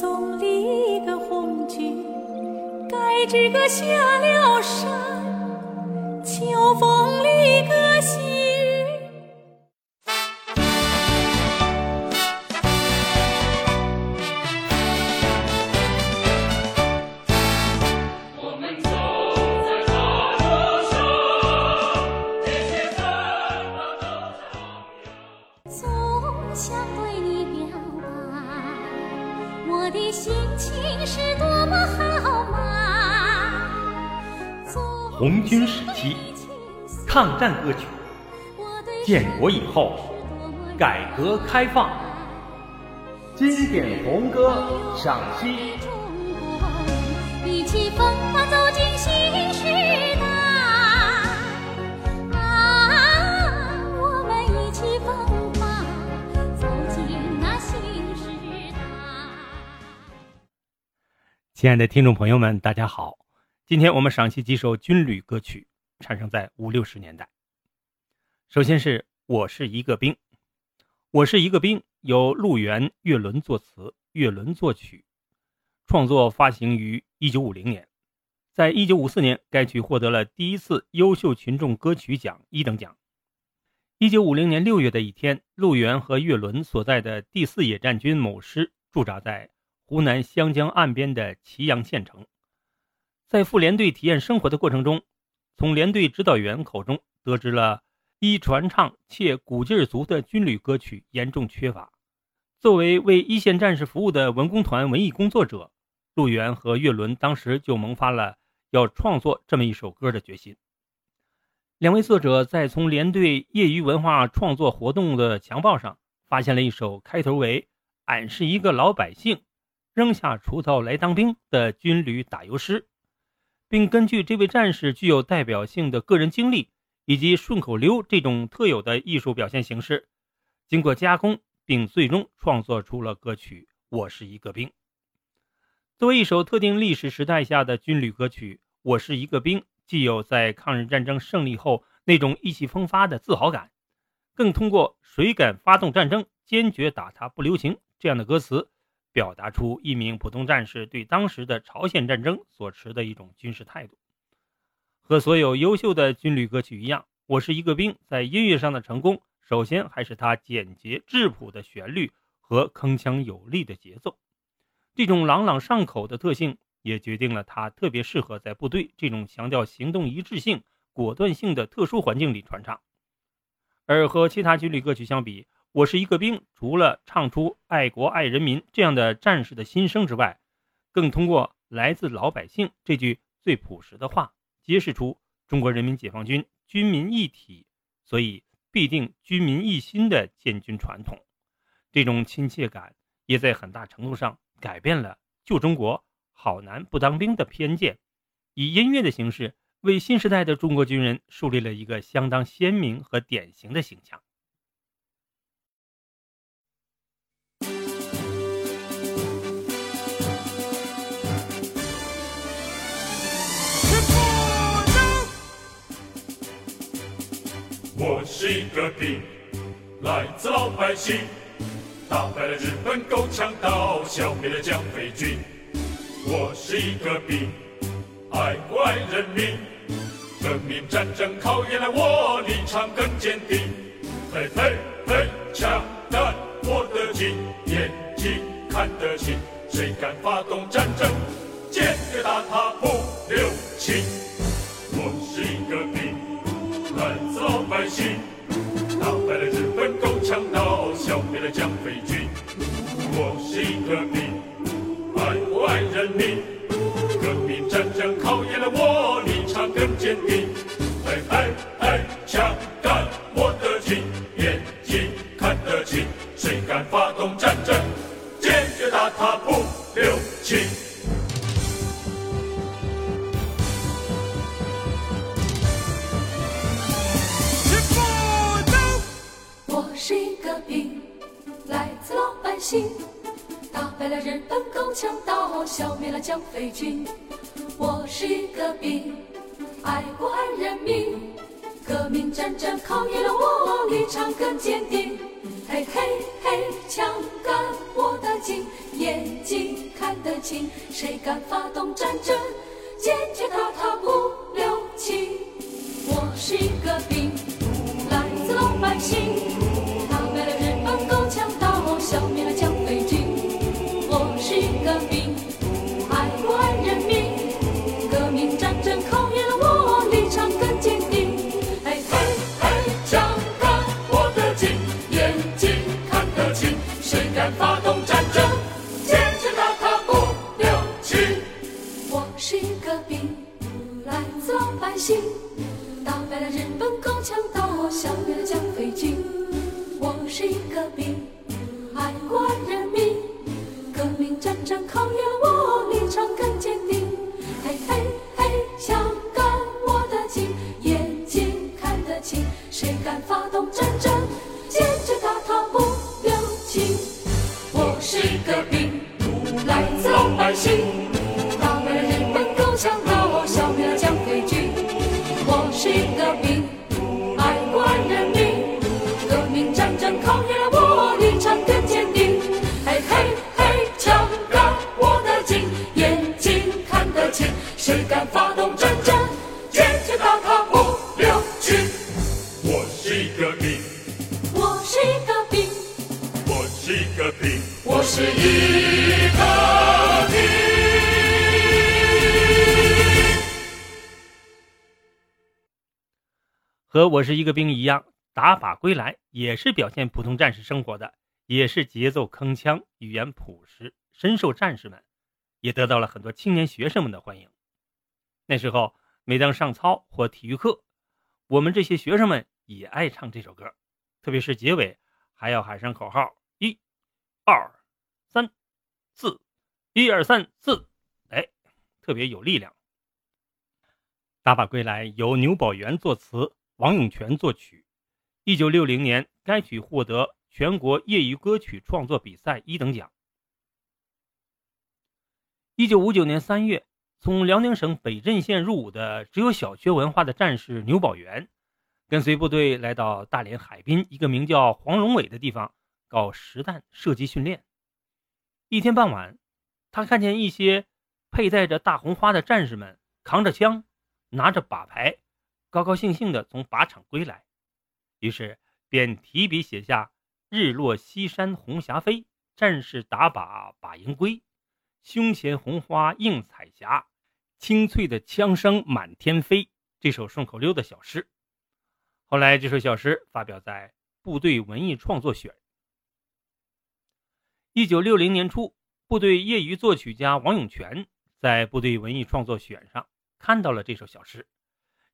送里个红军，盖只个下了山，秋风里个细。军时期抗战歌曲，建国以后改革开放经典红歌赏析。一起风华走进新时代，啊，我们一起奋发走进那新时代。亲爱的听众朋友们，大家好。今天我们赏析几首军旅歌曲，产生在五六十年代。首先是我是一个兵，我是一个兵，由陆源、岳伦作词，岳伦作曲，创作发行于一九五零年。在一九五四年，该曲获得了第一次优秀群众歌曲奖一等奖。一九五零年六月的一天，陆源和岳伦所在的第四野战军某师驻扎在湖南湘江岸边的祁阳县城。在赴连队体验生活的过程中，从连队指导员口中得知了一传唱且鼓劲儿足的军旅歌曲严重缺乏。作为为一线战士服务的文工团文艺工作者，陆源和岳伦当时就萌发了要创作这么一首歌的决心。两位作者在从连队业余文化创作活动的墙报上发现了一首开头为“俺是一个老百姓，扔下锄头来当兵”的军旅打油诗。并根据这位战士具有代表性的个人经历以及顺口溜这种特有的艺术表现形式，经过加工，并最终创作出了歌曲《我是一个兵》。作为一首特定历史时代下的军旅歌曲，《我是一个兵》既有在抗日战争胜利后那种意气风发的自豪感，更通过“谁敢发动战争，坚决打他不留情”这样的歌词。表达出一名普通战士对当时的朝鲜战争所持的一种军事态度。和所有优秀的军旅歌曲一样，《我是一个兵》在音乐上的成功，首先还是它简洁质朴的旋律和铿锵有力的节奏。这种朗朗上口的特性，也决定了它特别适合在部队这种强调行动一致性、果断性的特殊环境里传唱。而和其他军旅歌曲相比，我是一个兵，除了唱出爱国爱人民这样的战士的心声之外，更通过来自老百姓这句最朴实的话，揭示出中国人民解放军军民一体，所以必定军民一心的建军传统。这种亲切感也在很大程度上改变了旧中国好男不当兵的偏见，以音乐的形式为新时代的中国军人树立了一个相当鲜明和典型的形象。我是一个兵，来自老百姓，打败了日本狗强盗，消灭了蒋匪军。我是一个兵，爱国爱人民，革命战争考验了我，立场更坚定。嘿嘿嘿，枪杆握得紧，眼睛看得清，谁敢发动战争，坚决打他不留情。我是一个兵。老百姓，打败了日本狗强盗，消灭了蒋匪军。我是一个兵，爱国爱人民，革命战争考验了我，立场更坚定。嘿嘿嘿，枪杆握得紧，眼睛看得清，谁敢发动战争，坚决打他不是一个兵，来自老百姓打败了日本狗强盗，消灭了蒋匪军。我是一个兵，爱国爱人民。革命战争考验了我，立场更坚定。嘿嘿嘿，枪杆握得紧，眼睛看。得清。谁敢发动战争，坚决打他不留情。我是一个兵，来自老百姓，我是一个兵一样，打靶归来也是表现普通战士生活的，也是节奏铿锵、语言朴实，深受战士们，也得到了很多青年学生们的欢迎。那时候，每当上操或体育课，我们这些学生们也爱唱这首歌，特别是结尾还要喊上口号：一、二、三、四，一二三四，哎，特别有力量。打靶归来由牛宝元作词。王永泉作曲。一九六零年，该曲获得全国业余歌曲创作比赛一等奖。一九五九年三月，从辽宁省北镇县入伍的只有小学文化的战士牛宝元，跟随部队来到大连海滨一个名叫黄龙尾的地方搞实弹射击训练。一天傍晚，他看见一些佩戴着大红花的战士们扛着枪，拿着靶牌。高高兴兴地从靶场归来，于是便提笔写下“日落西山红霞飞，战士打靶把营归，胸前红花映彩霞，清脆的枪声满天飞”这首顺口溜的小诗。后来，这首小诗发表在《部队文艺创作选》。一九六零年初，部队业余作曲家王永泉在《部队文艺创作选》上看到了这首小诗。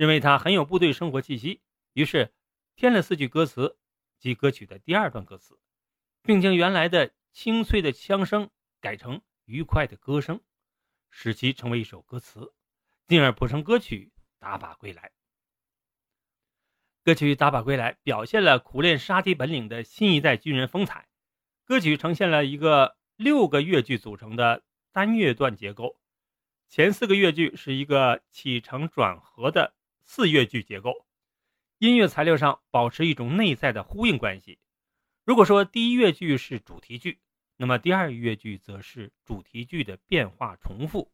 认为它很有部队生活气息，于是添了四句歌词，即歌曲的第二段歌词，并将原来的清脆的枪声改成愉快的歌声，使其成为一首歌词，进而谱成歌曲《打靶归来》。歌曲《打靶归来》表现了苦练杀敌本领的新一代军人风采。歌曲呈现了一个六个乐句组成的单乐段结构，前四个乐句是一个起承转合的。四乐句结构，音乐材料上保持一种内在的呼应关系。如果说第一乐句是主题句，那么第二乐句则是主题句的变化重复，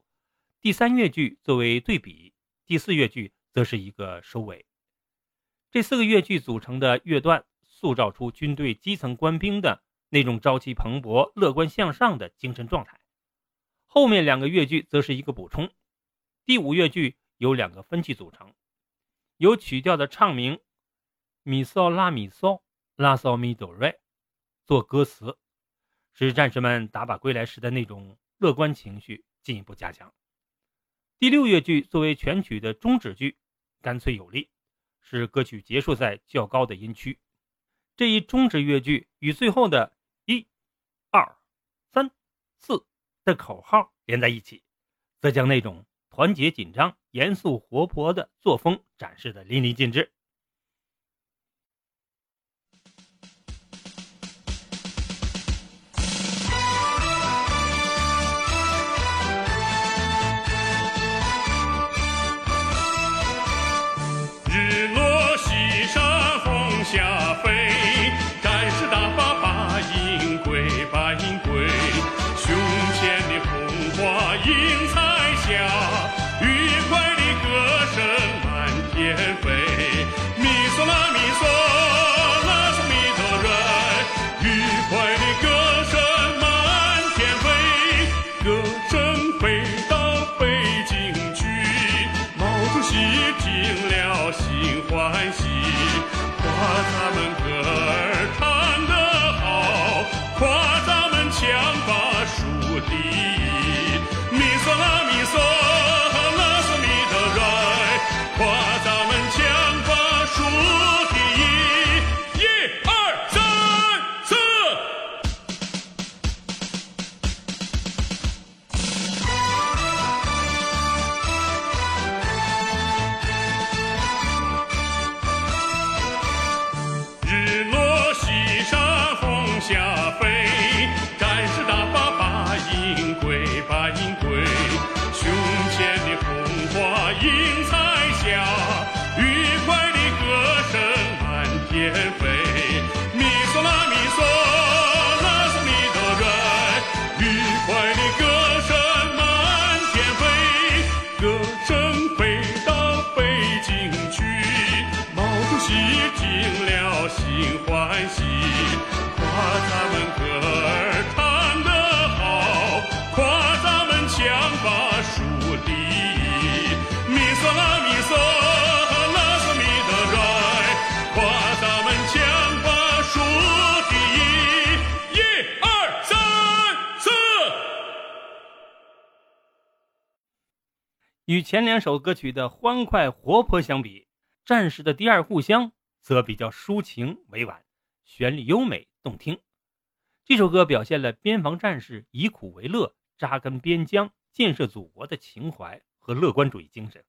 第三乐句作为对比，第四乐句则是一个收尾。这四个乐句组成的乐段，塑造出军队基层官兵的那种朝气蓬勃、乐观向上的精神状态。后面两个乐句则是一个补充，第五乐句由两个分句组成。有曲调的唱名，米嗦拉米嗦拉嗦米哆瑞，做歌词，使战士们打靶归来时的那种乐观情绪进一步加强。第六乐句作为全曲的终止句，干脆有力，使歌曲结束在较高的音区。这一终止乐句与最后的一、二、三、四的口号连在一起，则将那种。团结、紧张、严肃、活泼的作风展示的淋漓尽致。与前两首歌曲的欢快活泼相比，《战士的第二故乡》则比较抒情委婉，旋律优美动听。这首歌表现了边防战士以苦为乐、扎根边疆、建设祖国的情怀和乐观主义精神。《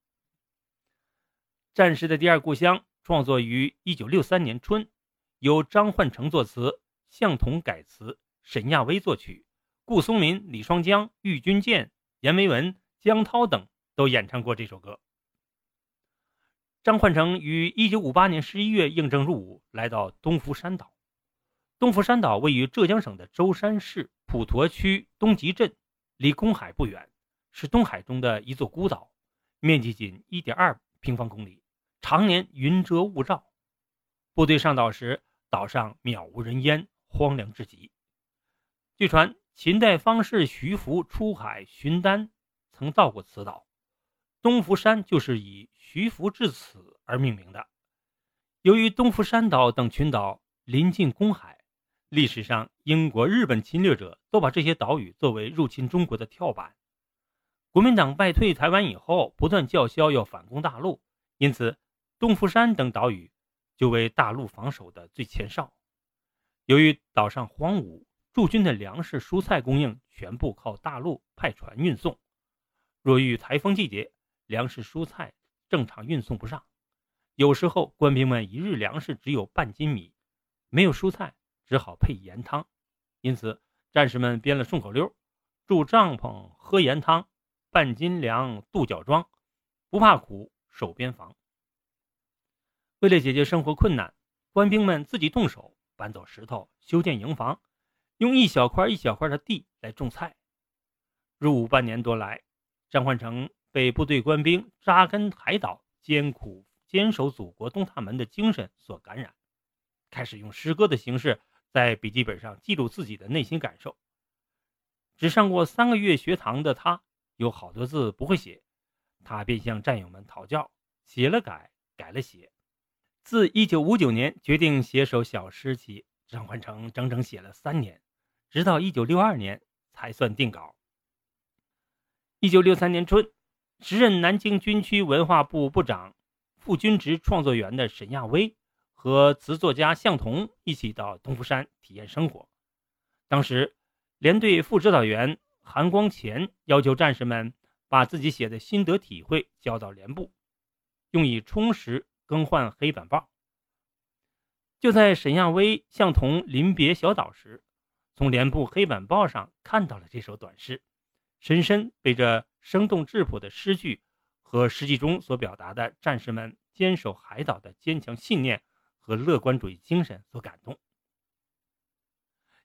战士的第二故乡》创作于1963年春，由张焕成作词，向彤改词，沈亚威作曲，顾松林、李双江、郁钧剑、阎维文、江涛等都演唱过这首歌。张焕成于1958年11月应征入伍，来到东福山岛。东福山岛位于浙江省的舟山市普陀区东极镇，离公海不远，是东海中的一座孤岛，面积仅1.2平方公里，常年云遮雾罩。部队上岛时，岛上渺无人烟，荒凉至极。据传，秦代方士徐福出海寻丹，曾到过此岛。东福山就是以徐福至此而命名的。由于东福山岛等群岛临近公海，历史上英国、日本侵略者都把这些岛屿作为入侵中国的跳板。国民党败退台湾以后，不断叫嚣要反攻大陆，因此东福山等岛屿就为大陆防守的最前哨。由于岛上荒芜，驻军的粮食、蔬菜供应全部靠大陆派船运送。若遇台风季节，粮食、蔬菜正常运送不上，有时候官兵们一日粮食只有半斤米，没有蔬菜，只好配盐汤。因此，战士们编了顺口溜：住帐篷喝盐汤，半斤粮渡脚庄，不怕苦守边防。为了解决生活困难，官兵们自己动手搬走石头，修建营房，用一小块一小块的地来种菜。入伍半年多来，张焕成被部队官兵扎根海岛、艰苦坚守祖国东大门的精神所感染，开始用诗歌的形式在笔记本上记录自己的内心感受。只上过三个月学堂的他，有好多字不会写，他便向战友们讨教，写了改，改了写。自1959年决定写首小诗起，张焕成整整写了三年，直到1962年才算定稿。1963年春，时任南京军区文化部部长、副军职创作员的沈亚威和词作家向彤一起到东福山体验生活。当时，连队副指导员韩光前要求战士们把自己写的心得体会交到连部，用以充实更换黑板报。就在沈亚威、向彤临别小岛时，从连部黑板报上看到了这首短诗，深深被这生动质朴的诗句和诗句中所表达的战士们坚守海岛的坚强信念和乐观主义精神所感动。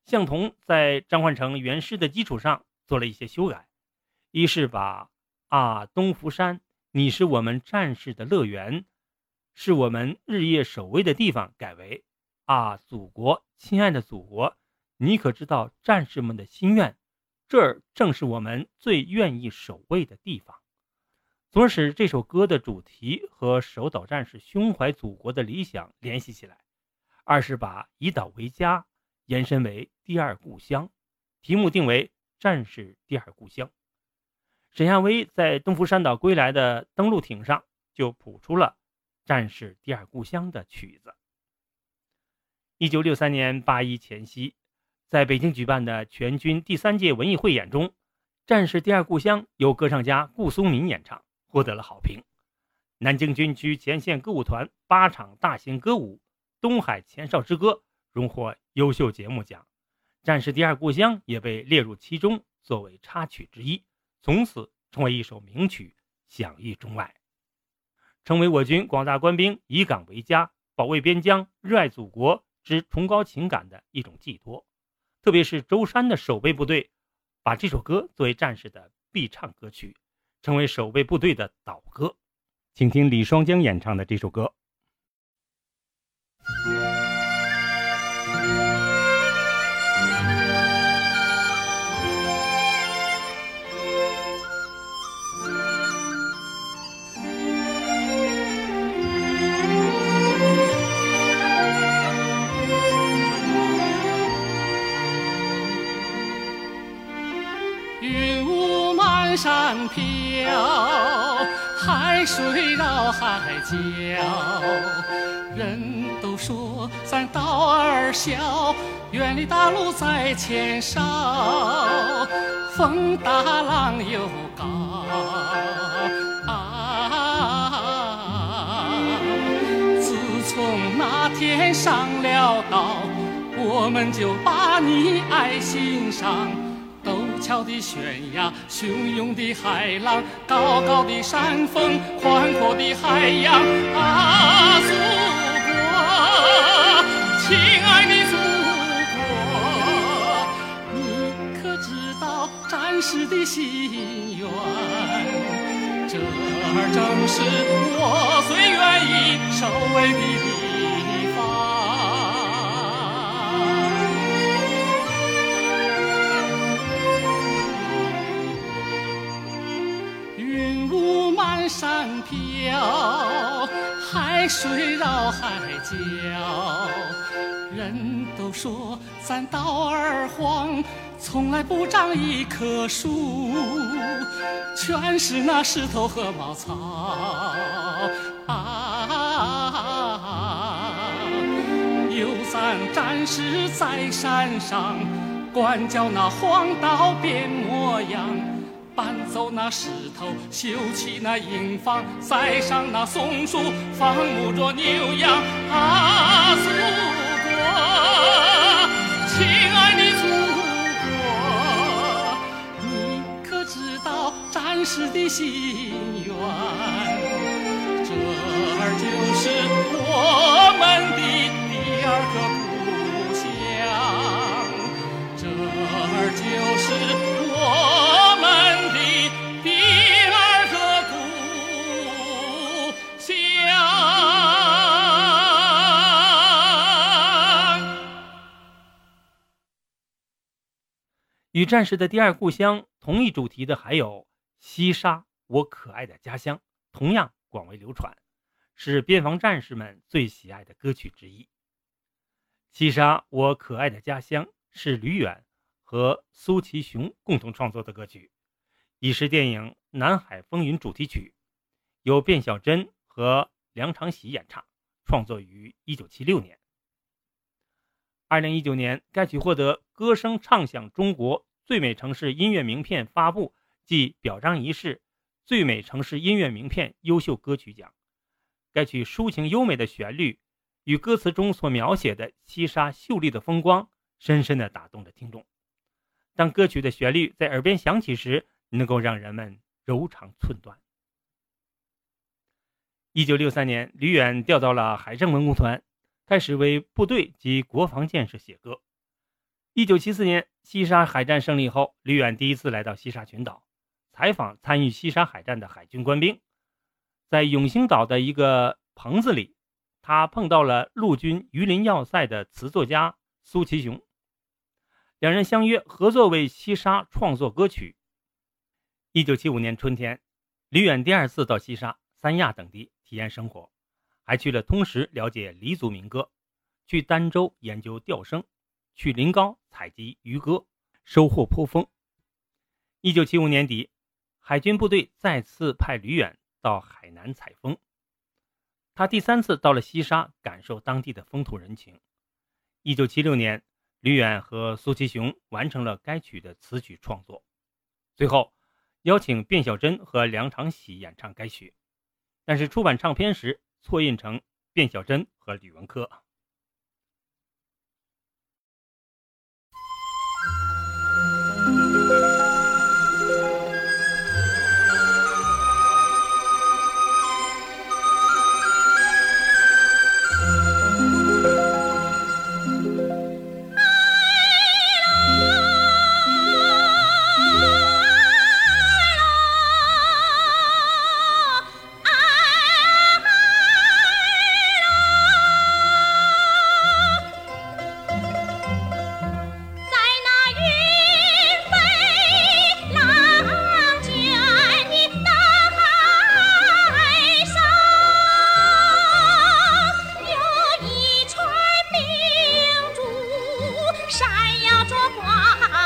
向同在张焕成原诗的基础上做了一些修改，一是把“啊，东福山，你是我们战士的乐园，是我们日夜守卫的地方”改为“啊，祖国，亲爱的祖国，你可知道战士们的心愿？这儿正是我们最愿意守卫的地方。”从而使这首歌的主题和守岛战士胸怀祖国的理想联系起来；二是把以岛为家延伸为第二故乡，题目定为《战士第二故乡》。沈亚威在东福山岛归来的登陆艇上就谱出了《战士第二故乡》的曲子。一九六三年八一前夕，在北京举办的全军第三届文艺汇演中，《战士第二故乡》由歌唱家顾松民演唱。获得了好评。南京军区前线歌舞团八场大型歌舞《东海前哨之歌》荣获优秀节目奖，《战士第二故乡》也被列入其中作为插曲之一，从此成为一首名曲，享誉中外，成为我军广大官兵以港为家、保卫边疆、热爱祖国之崇高情感的一种寄托。特别是舟山的守备部队，把这首歌作为战士的必唱歌曲。成为守备部队的岛歌，请听李双江演唱的这首歌。飘，海水绕海角。人都说咱岛儿小，远离大陆在前哨。风大浪又高，啊！自从那天上了岛，我们就把你爱心上。峭的悬崖，汹涌的海浪，高高的山峰，宽阔的海洋啊，祖国，亲爱的祖国，你可知道战士的心愿？这儿正是我最愿意守卫的地方山飘，海水绕海角。人都说咱岛儿荒，从来不长一棵树，全是那石头和茅草。啊，有咱战士在山上，管教那荒岛变模样。搬走那石头，修起那营房，栽上那松树，放牧着牛羊。啊，祖国，亲爱的祖国，你可知道战士的心愿？与战士的第二故乡同一主题的还有《西沙，我可爱的家乡》，同样广为流传，是边防战士们最喜爱的歌曲之一。《西沙，我可爱的家乡》是吕远和苏其雄共同创作的歌曲，已是电影《南海风云》主题曲，由卞小珍和梁长喜演唱，创作于1976年。二零一九年，该曲获得“歌声唱响中国最美城市音乐名片”发布暨表彰仪式最美城市音乐名片优秀歌曲奖。该曲抒情优美的旋律与歌词中所描写的西沙秀丽的风光，深深地打动着听众。当歌曲的旋律在耳边响起时，能够让人们柔肠寸断。一九六三年，吕远调到了海政文工团。开始为部队及国防建设写歌。一九七四年，西沙海战胜利后，吕远第一次来到西沙群岛，采访参与西沙海战的海军官兵，在永兴岛的一个棚子里，他碰到了陆军榆林要塞的词作家苏其雄，两人相约合作为西沙创作歌曲。一九七五年春天，李远第二次到西沙、三亚等地体验生活，还去了通识了解黎族民歌，去儋州研究调声，去临高采集渔歌，收获颇丰。一九七五年底，海军部队再次派吕远到海南采风，他第三次到了西沙，感受当地的风土人情。一九七六年，吕远和苏其雄完成了该曲的词曲创作，最后。邀请卞小珍和梁长喜演唱该曲，但是出版唱片时错印成卞小珍和吕文科。闪耀着光芒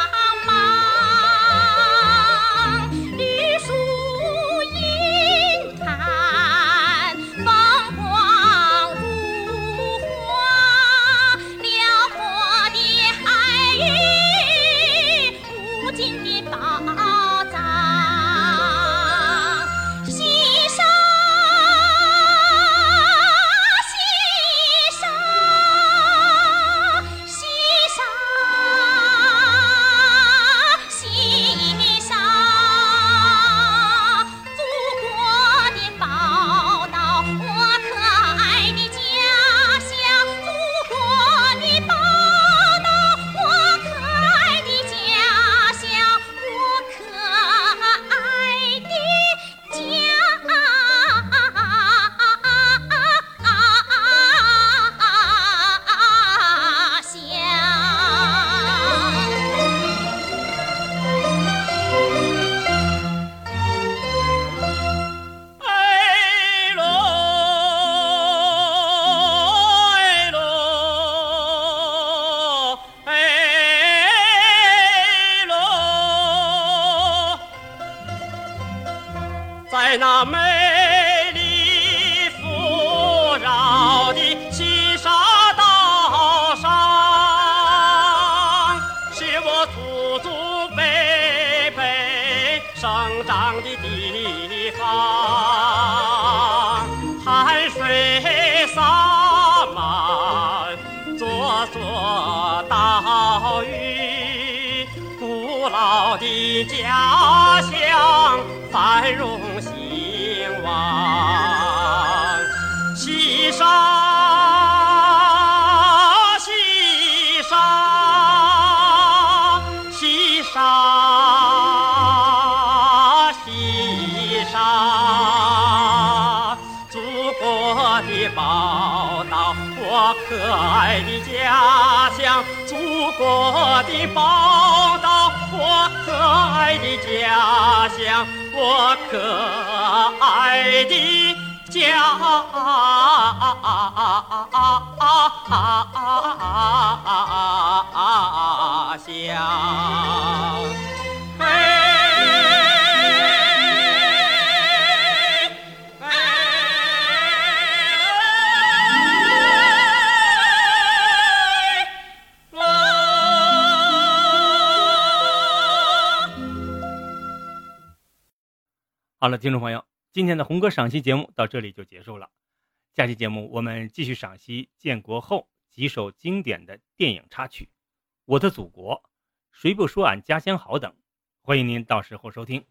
生长的地方，汗水洒满座座岛屿，古老的家乡繁荣兴旺，西沙。报到。我可爱的家乡，我可爱的家乡。好了，听众朋友，今天的红歌赏析节目到这里就结束了。下期节目我们继续赏析建国后几首经典的电影插曲，《我的祖国》《谁不说俺家乡好》等，欢迎您到时候收听。